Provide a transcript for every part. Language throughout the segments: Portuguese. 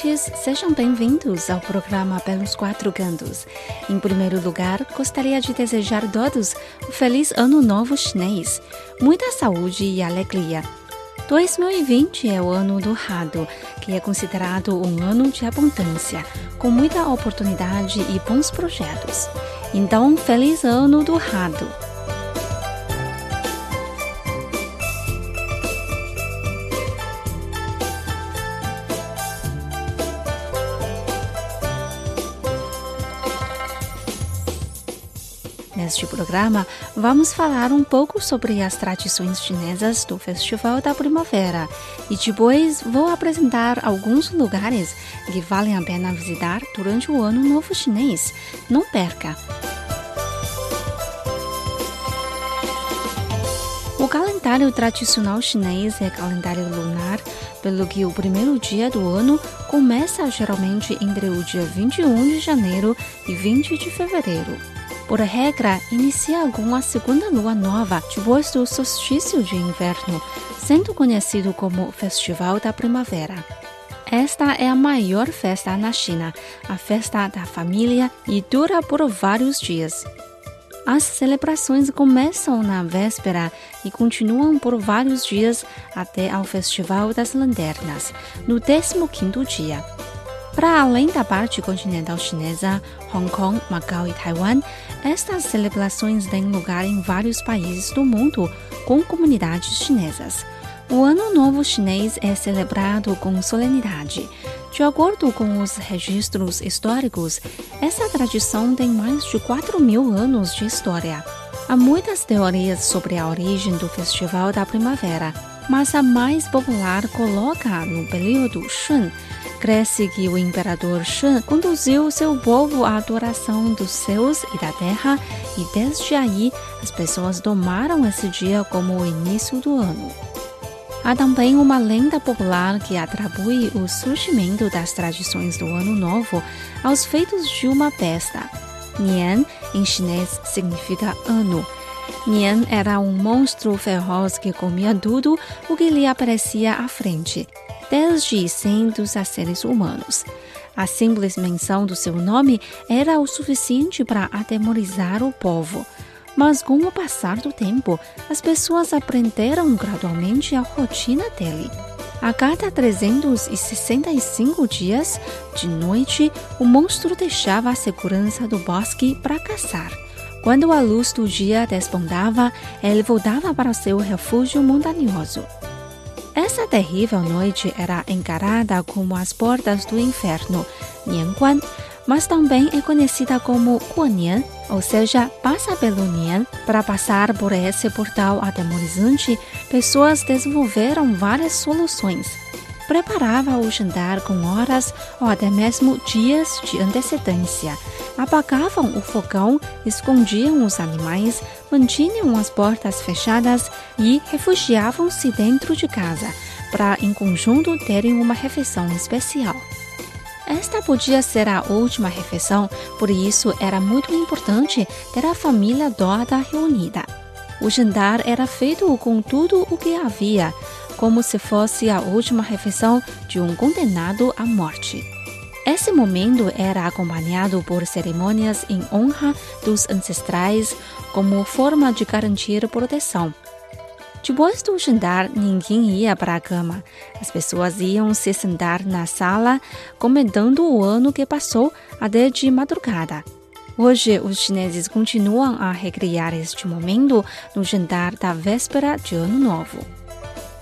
Ouvintes! Sejam bem-vindos ao programa Pelos Quatro Cantos. Em primeiro lugar, gostaria de desejar a todos um feliz Ano Novo Chinês, muita saúde e alegria. 2020 é o ano do Rado, que é considerado um ano de abundância, com muita oportunidade e bons projetos. Então, feliz Ano do Rado! Neste programa, vamos falar um pouco sobre as tradições chinesas do Festival da Primavera e depois vou apresentar alguns lugares que valem a pena visitar durante o Ano Novo Chinês. Não perca! O calendário tradicional chinês é calendário lunar, pelo que o primeiro dia do ano começa geralmente entre o dia 21 de janeiro e 20 de fevereiro por regra, inicia com a segunda lua nova depois do solstício de inverno, sendo conhecido como Festival da Primavera. Esta é a maior festa na China, a festa da família, e dura por vários dias. As celebrações começam na véspera e continuam por vários dias até ao Festival das Lanternas, no 15º dia. Para além da parte continental chinesa, Hong Kong, Macau e Taiwan, estas celebrações têm lugar em vários países do mundo com comunidades chinesas. O Ano Novo Chinês é celebrado com solenidade. De acordo com os registros históricos, essa tradição tem mais de 4 mil anos de história. Há muitas teorias sobre a origem do Festival da Primavera, mas a mais popular coloca no período Shun, Cresce que o imperador Shen conduziu seu povo à adoração dos céus e da terra, e desde aí as pessoas tomaram esse dia como o início do ano. Há também uma lenda popular que atribui o surgimento das tradições do Ano Novo aos feitos de uma besta. Nian, em chinês, significa ano. Nian era um monstro feroz que comia tudo o que lhe aparecia à frente desde cientos a seres humanos. A simples menção do seu nome era o suficiente para atemorizar o povo. Mas com o passar do tempo, as pessoas aprenderam gradualmente a rotina dele. A cada 365 dias, de noite, o monstro deixava a segurança do bosque para caçar. Quando a luz do dia despontava, ele voltava para seu refúgio montanhoso. Essa terrível noite era encarada como as portas do inferno, Nianguan, mas também é conhecida como Guanian, ou seja, passa pelo Nian. Para passar por esse portal atemorizante, pessoas desenvolveram várias soluções. Preparava o jantar com horas ou até mesmo dias de antecedência. Apagavam o fogão, escondiam os animais, mantinham as portas fechadas e refugiavam-se dentro de casa, para em conjunto terem uma refeição especial. Esta podia ser a última refeição, por isso era muito importante ter a família toda reunida. O jantar era feito com tudo o que havia, como se fosse a última refeição de um condenado à morte. Esse momento era acompanhado por cerimônias em honra dos ancestrais como forma de garantir proteção. Depois do jantar, ninguém ia para a cama. As pessoas iam se sentar na sala, comentando o ano que passou até de madrugada. Hoje, os chineses continuam a recriar este momento no jantar da véspera de Ano Novo.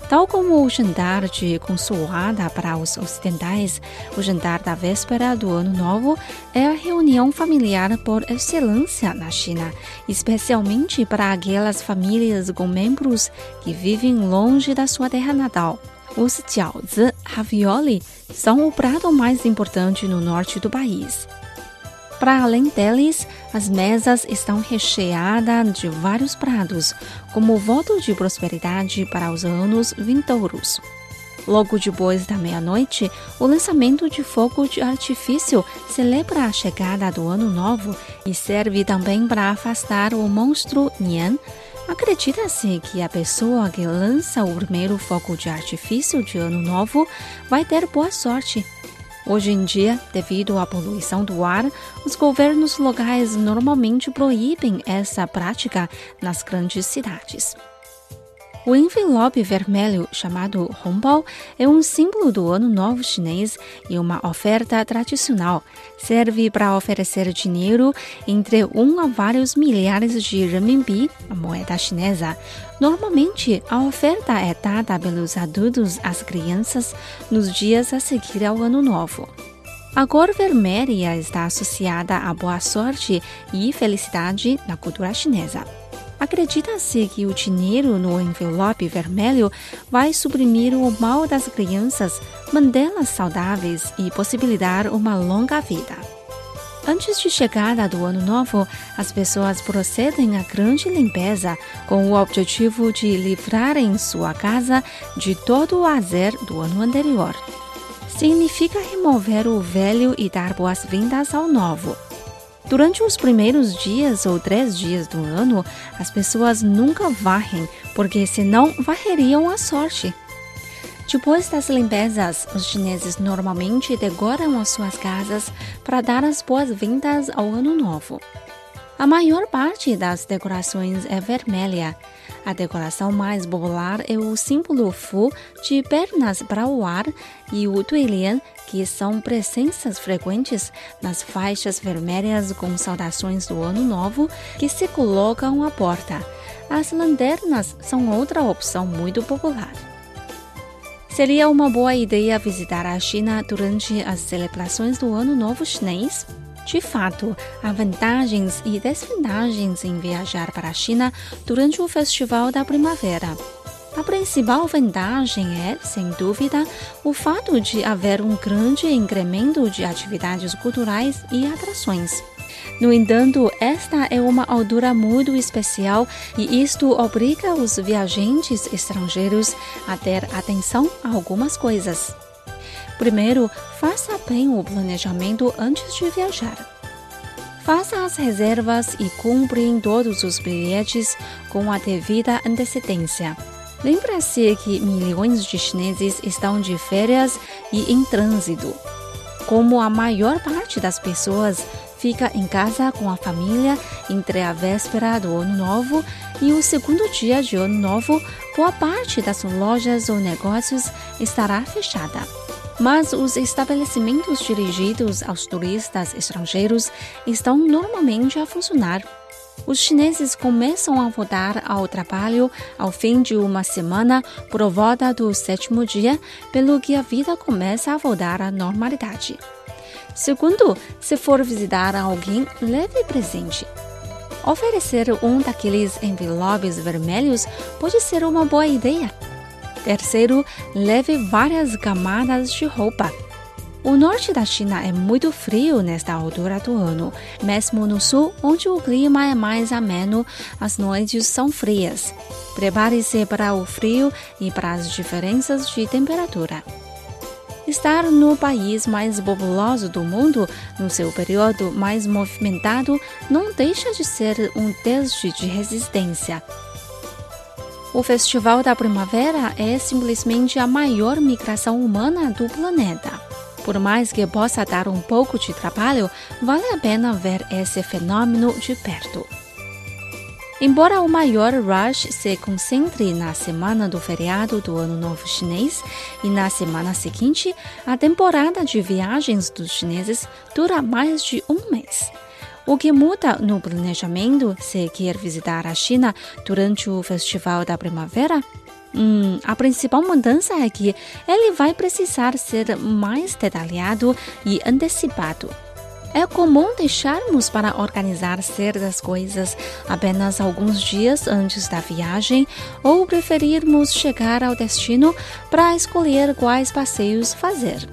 Tal como o jantar de consoada para os ocidentais, o jantar da véspera do Ano Novo é a reunião familiar por excelência na China, especialmente para aquelas famílias com membros que vivem longe da sua terra natal. Os jiaozi, ravioli, são o prato mais importante no norte do país. Para além deles, as mesas estão recheadas de vários pratos, como voto de prosperidade para os anos vindouros. Logo depois da meia-noite, o lançamento de fogo de artifício celebra a chegada do Ano Novo e serve também para afastar o monstro Nian. Acredita-se que a pessoa que lança o primeiro fogo de artifício de Ano Novo vai ter boa sorte Hoje em dia, devido à poluição do ar, os governos locais normalmente proíbem essa prática nas grandes cidades. O envelope vermelho, chamado Hongbao, é um símbolo do Ano Novo Chinês e uma oferta tradicional. Serve para oferecer dinheiro entre um a vários milhares de renminbi, a moeda chinesa. Normalmente, a oferta é dada pelos adultos às crianças nos dias a seguir ao Ano Novo. A cor vermelha está associada à boa sorte e felicidade na cultura chinesa. Acredita-se que o dinheiro no envelope vermelho vai suprimir o mal das crianças, mantê-las saudáveis e possibilitar uma longa vida. Antes de chegada do Ano Novo, as pessoas procedem à grande limpeza com o objetivo de livrarem sua casa de todo o azer do ano anterior. Significa remover o velho e dar boas-vindas ao novo. Durante os primeiros dias ou três dias do ano, as pessoas nunca varrem, porque senão varreriam a sorte. Depois das limpezas, os chineses normalmente decoram as suas casas para dar as boas-vindas ao ano novo. A maior parte das decorações é vermelha. A decoração mais popular é o símbolo Fu de pernas para o ar e o Tuilian, que são presenças frequentes nas faixas vermelhas com saudações do Ano Novo que se colocam à porta. As lanternas são outra opção muito popular. Seria uma boa ideia visitar a China durante as celebrações do Ano Novo Chinês? De fato, há vantagens e desvantagens em viajar para a China durante o Festival da Primavera. A principal vantagem é, sem dúvida, o fato de haver um grande incremento de atividades culturais e atrações. No entanto, esta é uma altura muito especial e isto obriga os viajantes estrangeiros a ter atenção a algumas coisas. Primeiro, faça bem o planejamento antes de viajar. Faça as reservas e cumpre todos os bilhetes com a devida antecedência. Lembre-se que milhões de chineses estão de férias e em trânsito. Como a maior parte das pessoas fica em casa com a família entre a véspera do Ano Novo e o segundo dia de Ano Novo, boa parte das lojas ou negócios estará fechada mas os estabelecimentos dirigidos aos turistas estrangeiros estão normalmente a funcionar. Os chineses começam a voltar ao trabalho ao fim de uma semana por volta do sétimo dia, pelo que a vida começa a voltar à normalidade. Segundo, se for visitar alguém, leve presente. Oferecer um daqueles envelopes vermelhos pode ser uma boa ideia. Terceiro, leve várias camadas de roupa. O norte da China é muito frio nesta altura do ano. Mesmo no sul, onde o clima é mais ameno, as noites são frias. Prepare-se para o frio e para as diferenças de temperatura. Estar no país mais populoso do mundo, no seu período mais movimentado, não deixa de ser um teste de resistência. O Festival da Primavera é simplesmente a maior migração humana do planeta. Por mais que possa dar um pouco de trabalho, vale a pena ver esse fenômeno de perto. Embora o maior rush se concentre na semana do feriado do Ano Novo Chinês e na semana seguinte, a temporada de viagens dos chineses dura mais de um mês. O que muda no planejamento se quer visitar a China durante o Festival da Primavera? Hum, a principal mudança é que ele vai precisar ser mais detalhado e antecipado. É comum deixarmos para organizar certas coisas apenas alguns dias antes da viagem ou preferirmos chegar ao destino para escolher quais passeios fazer.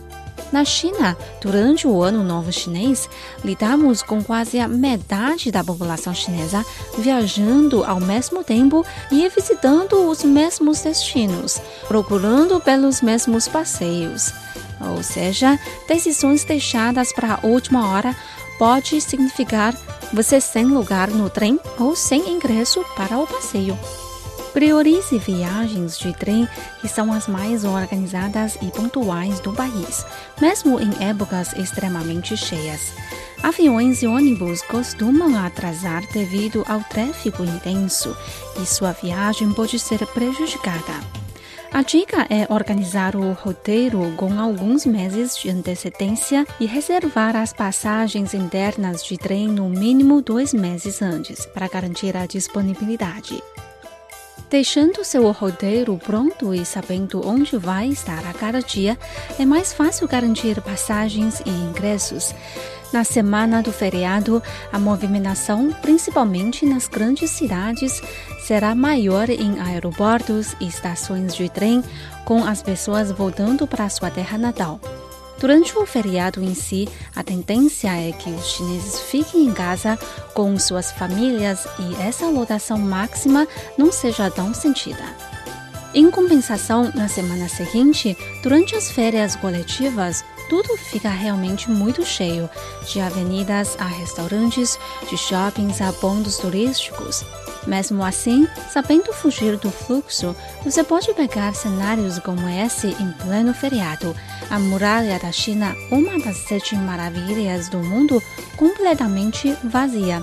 Na China, durante o Ano Novo Chinês, lidamos com quase a metade da população chinesa viajando ao mesmo tempo e visitando os mesmos destinos, procurando pelos mesmos passeios. Ou seja, decisões deixadas para a última hora pode significar você sem lugar no trem ou sem ingresso para o passeio. Priorize viagens de trem que são as mais organizadas e pontuais do país, mesmo em épocas extremamente cheias. Aviões e ônibus costumam atrasar devido ao tráfego intenso e sua viagem pode ser prejudicada. A dica é organizar o roteiro com alguns meses de antecedência e reservar as passagens internas de trem no mínimo dois meses antes, para garantir a disponibilidade. Deixando seu roteiro pronto e sabendo onde vai estar a cada dia, é mais fácil garantir passagens e ingressos. Na semana do feriado, a movimentação, principalmente nas grandes cidades, será maior em aeroportos e estações de trem, com as pessoas voltando para sua terra natal. Durante o feriado em si, a tendência é que os chineses fiquem em casa com suas famílias e essa lotação máxima não seja tão sentida. Em compensação, na semana seguinte, durante as férias coletivas, tudo fica realmente muito cheio, de avenidas a restaurantes, de shoppings a pontos turísticos. Mesmo assim, sabendo fugir do fluxo, você pode pegar cenários como esse em pleno feriado. A muralha da China, uma das sete maravilhas do mundo, completamente vazia.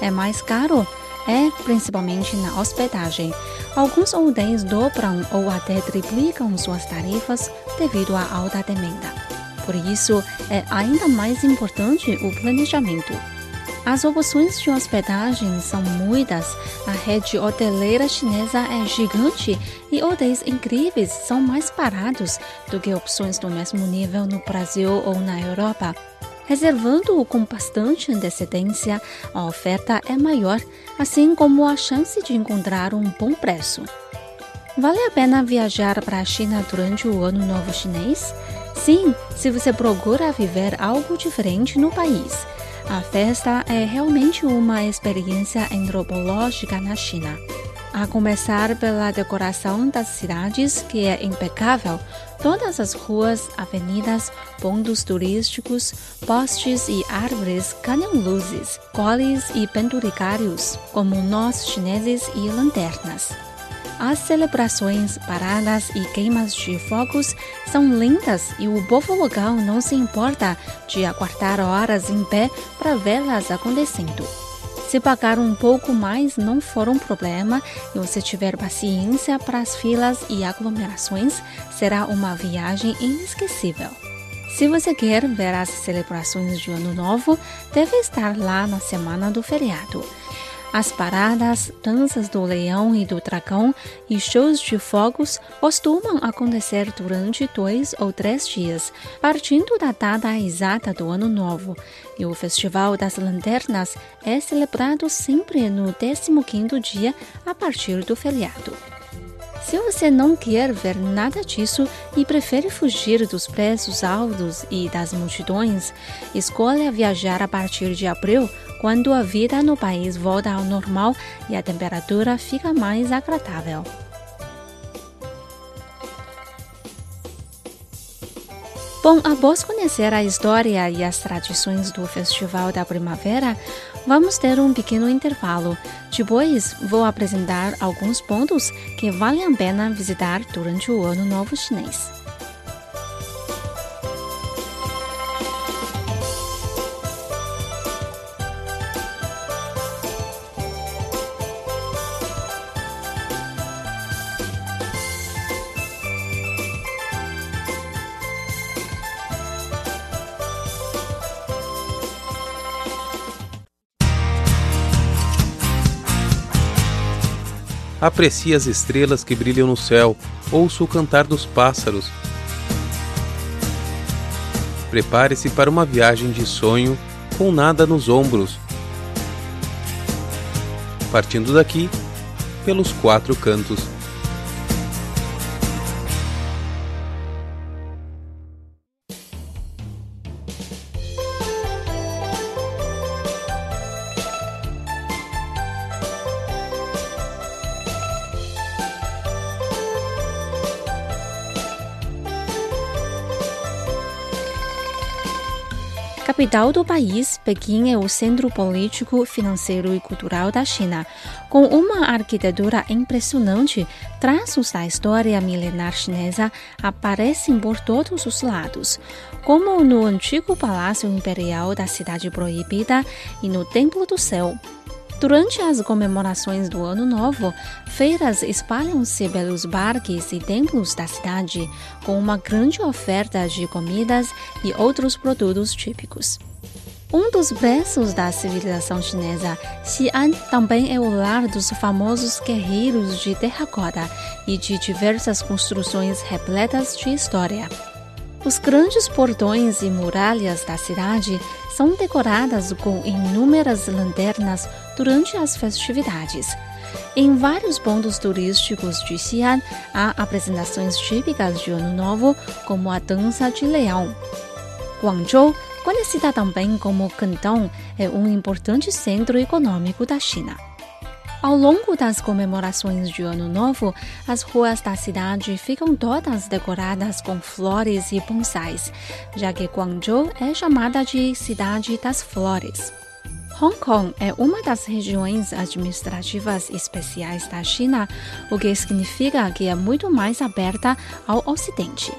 É mais caro? É, principalmente na hospedagem. Alguns hotéis dobram ou até triplicam suas tarifas devido à alta demanda. Por isso, é ainda mais importante o planejamento. As opções de hospedagem são muitas. A rede hoteleira chinesa é gigante e hotéis incríveis são mais baratos do que opções do mesmo nível no Brasil ou na Europa. Reservando-o com bastante antecedência, a oferta é maior, assim como a chance de encontrar um bom preço. Vale a pena viajar para a China durante o Ano Novo Chinês? Sim, se você procura viver algo diferente no país. A festa é realmente uma experiência antropológica na China. A começar pela decoração das cidades, que é impecável, todas as ruas, avenidas, pontos turísticos, postes e árvores ganham luzes, coles e penduricários, como nós chineses e lanternas. As celebrações, paradas e queimas de fogos são lindas e o povo local não se importa de aguardar horas em pé para vê-las acontecendo. Se pagar um pouco mais não for um problema e você tiver paciência para as filas e aglomerações, será uma viagem inesquecível. Se você quer ver as celebrações de Ano Novo, deve estar lá na semana do feriado. As paradas, danças do leão e do dragão e shows de fogos costumam acontecer durante dois ou três dias, partindo da data exata do ano novo. E o Festival das Lanternas é celebrado sempre no 15º dia a partir do feriado. Se você não quer ver nada disso e prefere fugir dos preços altos e das multidões, escolha viajar a partir de abril, quando a vida no país volta ao normal e a temperatura fica mais agradável. Bom, após conhecer a história e as tradições do Festival da Primavera, vamos ter um pequeno intervalo. Depois, vou apresentar alguns pontos que valem a pena visitar durante o Ano Novo Chinês. Aprecie as estrelas que brilham no céu, ouça o cantar dos pássaros. Prepare-se para uma viagem de sonho com nada nos ombros. Partindo daqui, pelos quatro cantos. Capital do país, Pequim é o centro político, financeiro e cultural da China. Com uma arquitetura impressionante, traços da história milenar chinesa aparecem por todos os lados, como no antigo Palácio Imperial da Cidade Proibida e no Templo do Céu. Durante as comemorações do Ano Novo, feiras espalham-se pelos parques e templos da cidade, com uma grande oferta de comidas e outros produtos típicos. Um dos berços da civilização chinesa, Xi'an também é o lar dos famosos guerreiros de terracota e de diversas construções repletas de história. Os grandes portões e muralhas da cidade são decoradas com inúmeras lanternas durante as festividades. Em vários pontos turísticos de Xi'an há apresentações típicas de Ano Novo, como a dança de leão. Guangzhou, conhecida também como Cantão, é um importante centro econômico da China. Ao longo das comemorações de Ano Novo, as ruas da cidade ficam todas decoradas com flores e bonsais, já que Guangzhou é chamada de Cidade das Flores. Hong Kong é uma das regiões administrativas especiais da China, o que significa que é muito mais aberta ao Ocidente.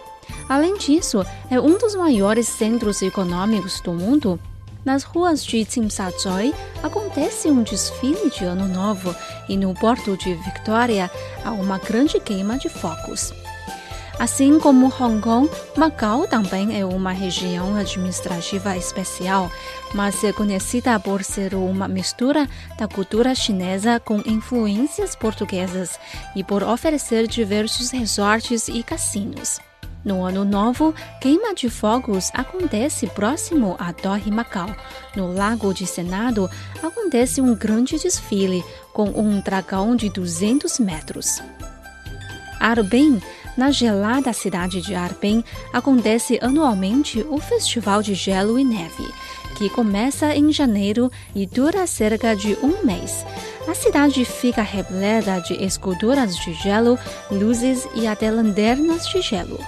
Além disso, é um dos maiores centros econômicos do mundo nas ruas de Tsimsha-tsui acontece um desfile de Ano Novo e no porto de Victoria há uma grande queima de focos. Assim como Hong Kong, Macau também é uma região administrativa especial, mas é conhecida por ser uma mistura da cultura chinesa com influências portuguesas e por oferecer diversos resorts e cassinos. No Ano Novo, queima de fogos acontece próximo à Torre Macau. No Lago de Senado, acontece um grande desfile com um dragão de 200 metros. Arbin, na gelada cidade de Arbin, acontece anualmente o Festival de Gelo e Neve, que começa em janeiro e dura cerca de um mês. A cidade fica repleta de esculturas de gelo, luzes e até lanternas de gelo.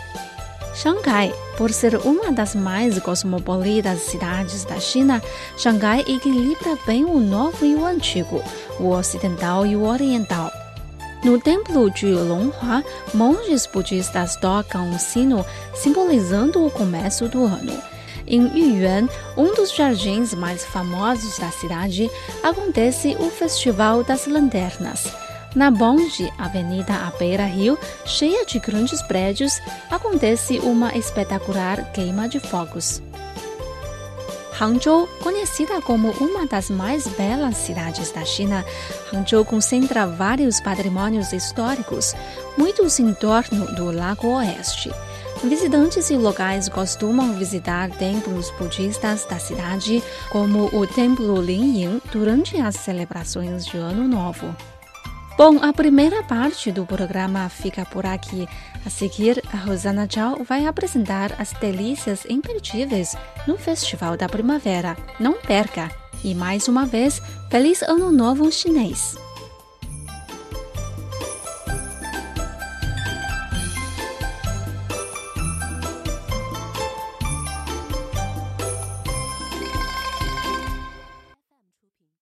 Xangai, por ser uma das mais cosmopolitas cidades da China, Xangai equilibra bem o novo e o antigo, o ocidental e o oriental. No templo de Longhua, monges budistas tocam um sino simbolizando o começo do ano. Em Yuyuan, um dos jardins mais famosos da cidade, acontece o Festival das Lanternas. Na Bonde, avenida à beira-rio, cheia de grandes prédios, acontece uma espetacular queima de fogos. Hangzhou, conhecida como uma das mais belas cidades da China, Hangzhou concentra vários patrimônios históricos, muitos em torno do Lago Oeste. Visitantes e locais costumam visitar templos budistas da cidade, como o Templo Linyin, durante as celebrações de Ano Novo. Bom, a primeira parte do programa fica por aqui. A seguir, a Rosana Zhao vai apresentar as delícias imperdíveis no Festival da Primavera. Não perca! E mais uma vez, Feliz Ano Novo Chinês!